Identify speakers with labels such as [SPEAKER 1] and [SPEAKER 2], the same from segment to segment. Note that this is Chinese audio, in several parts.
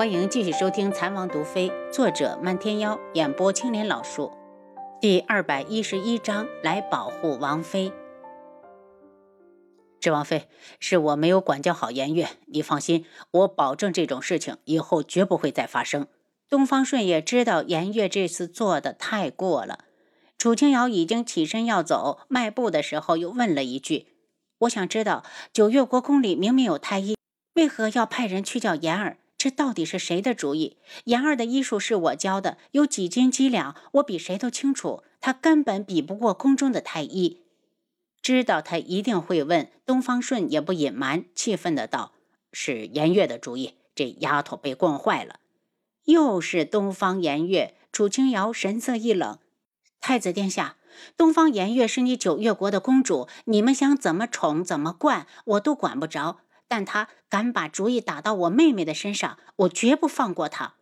[SPEAKER 1] 欢迎继续收听《残王毒妃》，作者漫天妖，演播青莲老树，第二百一十一章：来保护王妃。智王妃，是我没有管教好颜月，你放心，我保证这种事情以后绝不会再发生。东方顺也知道颜月这次做的太过了。楚清瑶已经起身要走，迈步的时候又问了一句：“我想知道，九月国宫里明明有太医，为何要派人去叫颜儿？”这到底是谁的主意？妍儿的医术是我教的，有几斤几两，我比谁都清楚。他根本比不过宫中的太医。知道他一定会问，东方顺也不隐瞒，气愤的道：“是颜月的主意，这丫头被惯坏了。”又是东方颜月。楚清瑶神色一冷：“太子殿下，东方颜月是你九月国的公主，你们想怎么宠怎么惯，我都管不着。”但他敢把主意打到我妹妹的身上，我绝不放过他。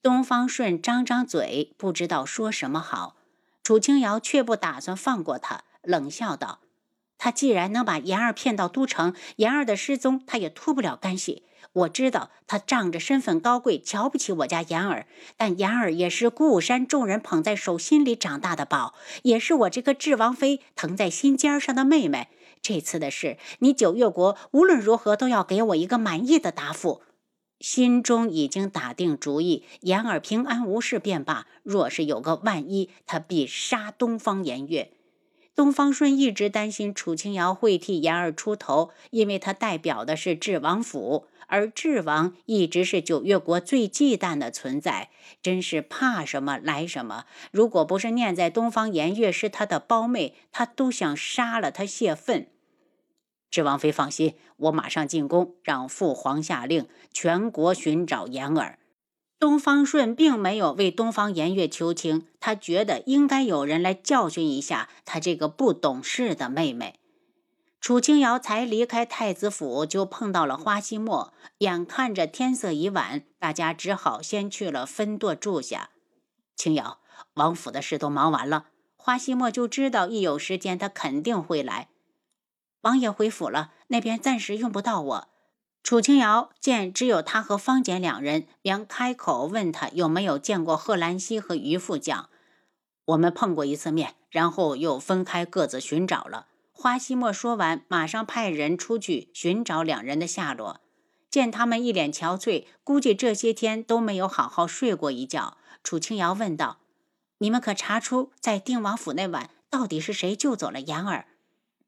[SPEAKER 1] 东方顺张张嘴，不知道说什么好。楚清瑶却不打算放过他，冷笑道：“他既然能把妍儿骗到都城，妍儿的失踪他也脱不了干系。我知道他仗着身份高贵，瞧不起我家妍儿，但妍儿也是孤舞山众人捧在手心里长大的宝，也是我这个智王妃疼在心尖上的妹妹。”这次的事，你九月国无论如何都要给我一个满意的答复。心中已经打定主意，言儿平安无事便罢。若是有个万一，他必杀东方颜月。东方顺一直担心楚清瑶会替言儿出头，因为他代表的是智王府，而智王一直是九月国最忌惮的存在。真是怕什么来什么。如果不是念在东方颜月是他的胞妹，他都想杀了他泄愤。智王妃放心，我马上进宫，让父皇下令，全国寻找言儿。东方顺并没有为东方颜月求情，他觉得应该有人来教训一下他这个不懂事的妹妹。楚清瑶才离开太子府，就碰到了花希墨。眼看着天色已晚，大家只好先去了分舵住下。清瑶，王府的事都忙完了，花希墨就知道一有时间他肯定会来。王爷回府了，那边暂时用不到我。楚清瑶见只有他和方简两人，便开口问他有没有见过贺兰溪和于副将。我们碰过一次面，然后又分开各自寻找了。花希墨说完，马上派人出去寻找两人的下落。见他们一脸憔悴，估计这些天都没有好好睡过一觉。楚清瑶问道：“你们可查出在定王府那晚到底是谁救走了言儿？”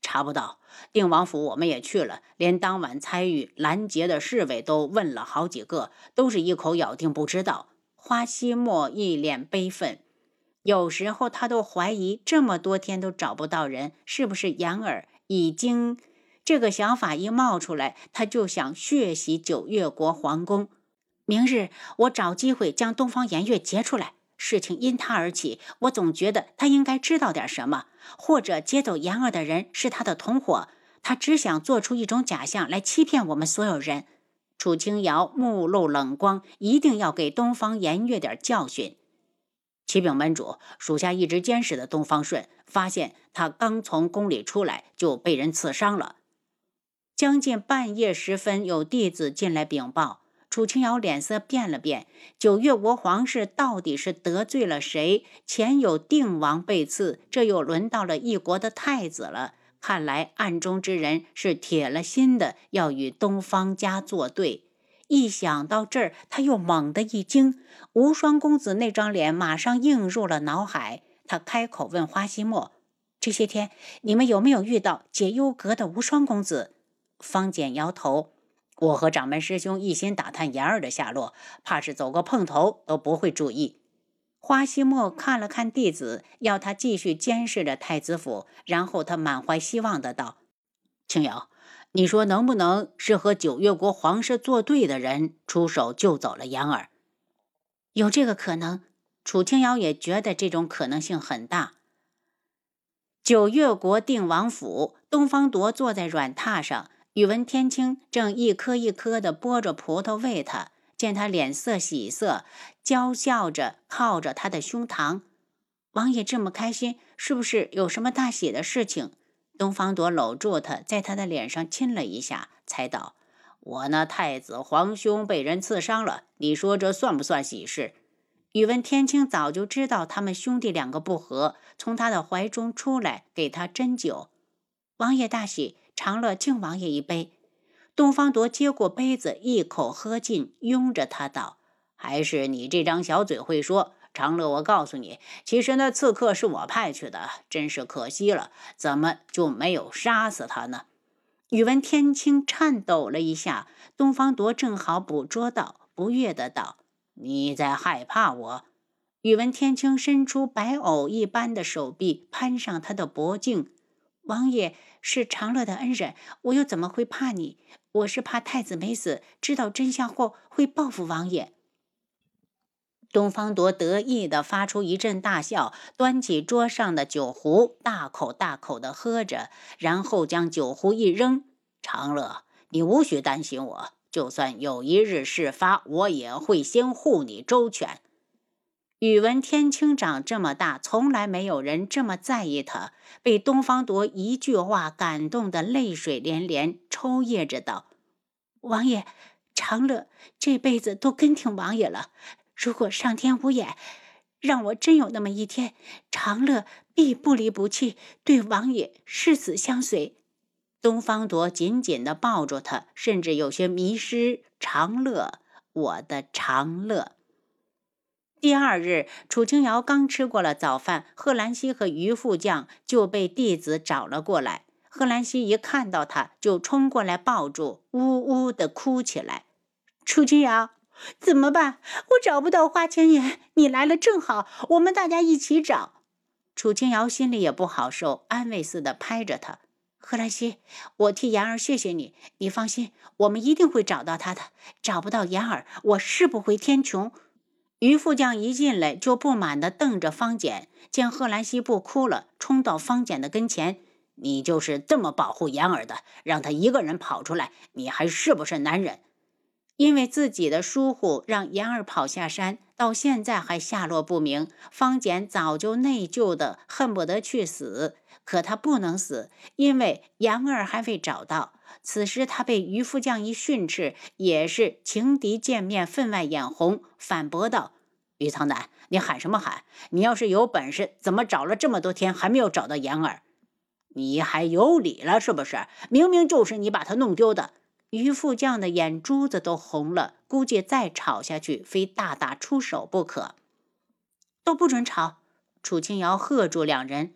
[SPEAKER 1] 查不到定王府，我们也去了，连当晚参与拦截的侍卫都问了好几个，都是一口咬定不知道。花希墨一脸悲愤，有时候他都怀疑，这么多天都找不到人，是不是言儿已经……这个想法一冒出来，他就想血洗九月国皇宫。明日我找机会将东方颜月劫出来。事情因他而起，我总觉得他应该知道点什么，或者接走言儿的人是他的同伙。他只想做出一种假象来欺骗我们所有人。楚清瑶目露冷光，一定要给东方颜月点教训。启禀门主，属下一直监视的东方顺，发现他刚从宫里出来就被人刺伤了。将近半夜时分，有弟子进来禀报。楚清瑶脸色变了变，九月国皇室到底是得罪了谁？前有定王被刺，这又轮到了一国的太子了。看来暗中之人是铁了心的要与东方家作对。一想到这儿，他又猛地一惊，无双公子那张脸马上映入了脑海。他开口问花希墨：“这些天你们有没有遇到解忧阁的无双公子？”方简摇头。我和掌门师兄一心打探言儿的下落，怕是走个碰头都不会注意。花希墨看了看弟子，要他继续监视着太子府，然后他满怀希望的道：“青瑶，你说能不能是和九月国皇室作对的人出手救走了言儿？有这个可能。楚清瑶也觉得这种可能性很大。九月国定王府，东方铎坐在软榻上。宇文天清正一颗一颗地剥着葡萄喂他，见他脸色喜色，娇笑着靠着他的胸膛。王爷这么开心，是不是有什么大喜的事情？东方朵搂住他，在他的脸上亲了一下，才道：“我那太子皇兄被人刺伤了，你说这算不算喜事？宇文天清早就知道他们兄弟两个不和，从他的怀中出来，给他斟酒。王爷大喜，长乐敬王爷一杯。东方铎接过杯子，一口喝尽，拥着他道：“还是你这张小嘴会说。长乐，我告诉你，其实那刺客是我派去的，真是可惜了，怎么就没有杀死他呢？”宇文天清颤抖了一下，东方铎正好捕捉到，不悦的道。你在害怕我？宇文天清伸出白藕一般的手臂，攀上他的脖颈。王爷是长乐的恩人，我又怎么会怕你？我是怕太子没死，知道真相后会报复王爷。东方铎得意地发出一阵大笑，端起桌上的酒壶，大口大口地喝着，然后将酒壶一扔。长乐，你无需担心我。就算有一日事发，我也会先护你周全。宇文天清长这么大，从来没有人这么在意他。被东方铎一句话感动得泪水连连，抽噎着道：“王爷，长乐这辈子都跟挺王爷了。如果上天无眼，让我真有那么一天，长乐必不离不弃，对王爷誓死相随。”东方铎紧紧地抱住他，甚至有些迷失。长乐，我的长乐。第二日，楚清瑶刚吃过了早饭，贺兰溪和于副将就被弟子找了过来。贺兰溪一看到他，就冲过来抱住，呜呜地哭起来。楚清瑶，怎么办？我找不到花千颜，你来了正好，我们大家一起找。楚清瑶心里也不好受，安慰似的拍着他。贺兰溪，我替言儿谢谢你。你放心，我们一定会找到她的。找不到言儿，我誓不回天穹。于副将一进来就不满地瞪着方简，见贺兰溪不哭了，冲到方简的跟前：“你就是这么保护言儿的？让他一个人跑出来，你还是不是男人？”因为自己的疏忽，让言儿跑下山，到现在还下落不明。方简早就内疚的恨不得去死。可他不能死，因为言儿还未找到。此时他被渔夫将一训斥，也是情敌见面，分外眼红，反驳道：“于苍南，你喊什么喊？你要是有本事，怎么找了这么多天还没有找到言儿？你还有理了是不是？明明就是你把他弄丢的。”于副将的眼珠子都红了，估计再吵下去，非大打出手不可。都不准吵！楚清瑶喝住两人。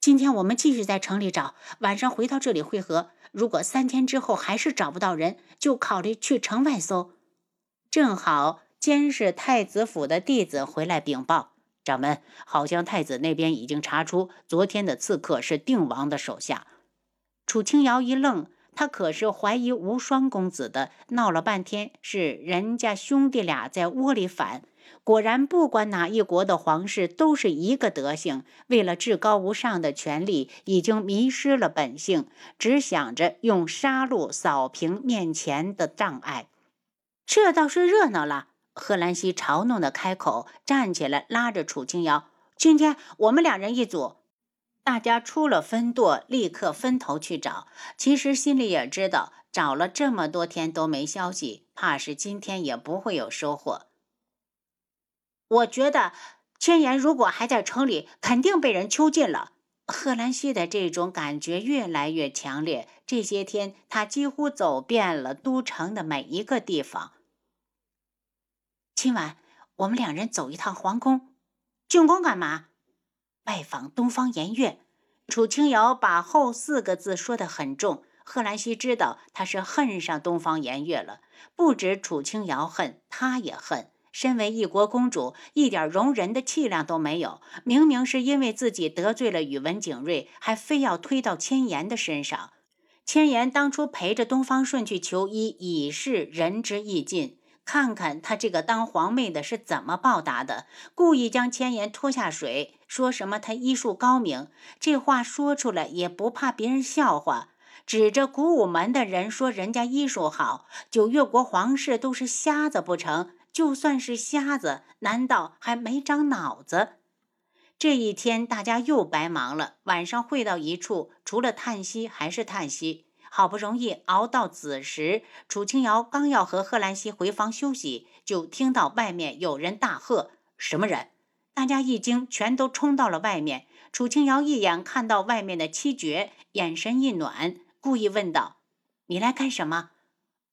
[SPEAKER 1] 今天我们继续在城里找，晚上回到这里会合。如果三天之后还是找不到人，就考虑去城外搜。正好监视太子府的弟子回来禀报，掌门，好像太子那边已经查出昨天的刺客是定王的手下。楚清瑶一愣，他可是怀疑无双公子的，闹了半天是人家兄弟俩在窝里反。果然，不管哪一国的皇室都是一个德行，为了至高无上的权力，已经迷失了本性，只想着用杀戮扫平面前的障碍。这倒是热闹了。贺兰溪嘲弄的开口，站起来拉着楚清瑶：“今天我们两人一组。”大家出了分舵，立刻分头去找。其实心里也知道，找了这么多天都没消息，怕是今天也不会有收获。我觉得千言如果还在城里，肯定被人囚禁了。贺兰溪的这种感觉越来越强烈。这些天，他几乎走遍了都城的每一个地方。今晚我们两人走一趟皇宫，进宫干嘛？拜访东方颜月。楚清瑶把后四个字说得很重。贺兰溪知道他是恨上东方颜月了，不止楚清瑶恨，他也恨。身为一国公主，一点容人的气量都没有。明明是因为自己得罪了宇文景睿，还非要推到千言的身上。千言当初陪着东方顺去求医，已是仁至义尽。看看他这个当皇妹的是怎么报答的，故意将千言拖下水，说什么他医术高明。这话说出来也不怕别人笑话，指着古武门的人说人家医术好，九月国皇室都是瞎子不成？就算是瞎子，难道还没长脑子？这一天大家又白忙了。晚上会到一处，除了叹息还是叹息。好不容易熬到子时，楚清瑶刚要和贺兰溪回房休息，就听到外面有人大喝：“什么人？”大家一惊，全都冲到了外面。楚清瑶一眼看到外面的七绝，眼神一暖，故意问道：“你来干什么？”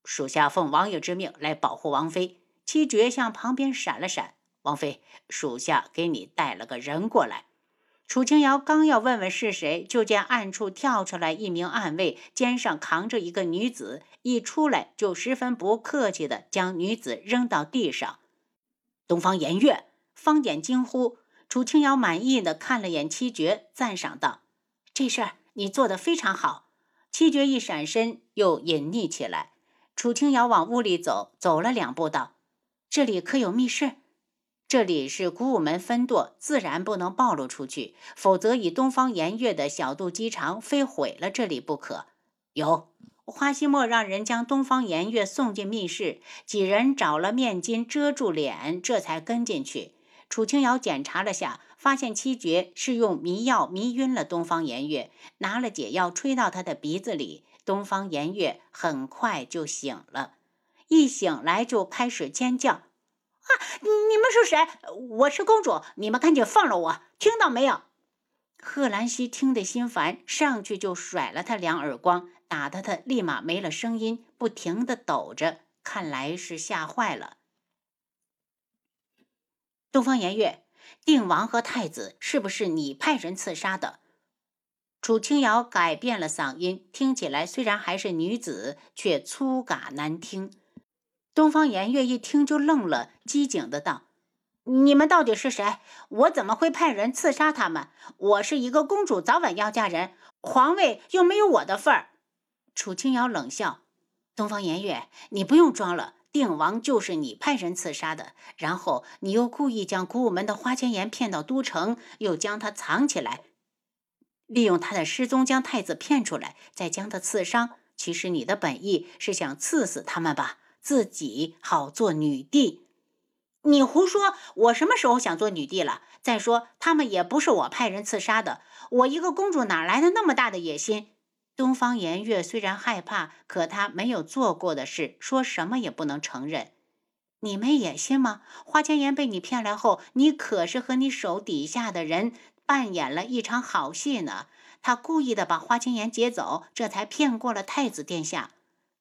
[SPEAKER 2] 属下奉王爷之命来保护王妃。七绝向旁边闪了闪。王妃，属下给你带了个人过来。
[SPEAKER 1] 楚清瑶刚要问问是谁，就见暗处跳出来一名暗卫，肩上扛着一个女子，一出来就十分不客气地将女子扔到地上。
[SPEAKER 2] 东方颜月。
[SPEAKER 1] 方典惊呼，楚清瑶满意的看了眼七绝，赞赏道：“这事儿你做得非常好。”七绝一闪身，又隐匿起来。楚清瑶往屋里走，走了两步，道：“这里可有密室？这里是古武门分舵，自然不能暴露出去，否则以东方颜月的小肚鸡肠，非毁了这里不可。”有。花希墨让人将东方颜月送进密室，几人找了面巾遮住脸，这才跟进去。楚清瑶检查了下，发现七绝是用迷药迷晕了东方颜月，拿了解药吹到他的鼻子里，东方颜月很快就醒了。一醒来就开始尖叫：“啊！你们是谁？我是公主！你们赶紧放了我！听到没有？”贺兰溪听得心烦，上去就甩了他两耳光，打得他立马没了声音，不停地抖着，看来是吓坏了。东方颜月，定王和太子是不是你派人刺杀的？楚清瑶改变了嗓音，听起来虽然还是女子，却粗嘎难听。东方颜月一听就愣了，机警的道：“你们到底是谁？我怎么会派人刺杀他们？我是一个公主，早晚要嫁人，皇位又没有我的份儿。”楚清瑶冷笑：“东方颜月，你不用装了。”定王就是你派人刺杀的，然后你又故意将古武门的花千颜骗到都城，又将他藏起来，利用他的失踪将太子骗出来，再将他刺伤。其实你的本意是想刺死他们吧，自己好做女帝。你胡说！我什么时候想做女帝了？再说他们也不是我派人刺杀的，我一个公主哪来的那么大的野心？东方颜月虽然害怕，可他没有做过的事，说什么也不能承认。你没野心吗？花千颜被你骗来后，你可是和你手底下的人扮演了一场好戏呢。他故意的把花千颜劫走，这才骗过了太子殿下。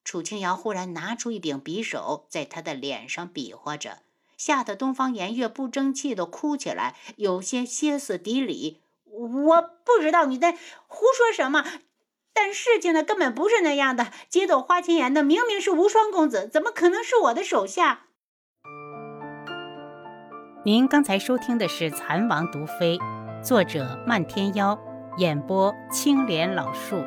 [SPEAKER 1] 楚清瑶忽然拿出一柄匕首，在他的脸上比划着，吓得东方颜月不争气的哭起来，有些歇斯底里。我不知道你在胡说什么。但事情呢，根本不是那样的。劫走花千颜的明明是无双公子，怎么可能是我的手下？
[SPEAKER 3] 您刚才收听的是《蚕王毒妃》，作者漫天妖，演播青莲老树。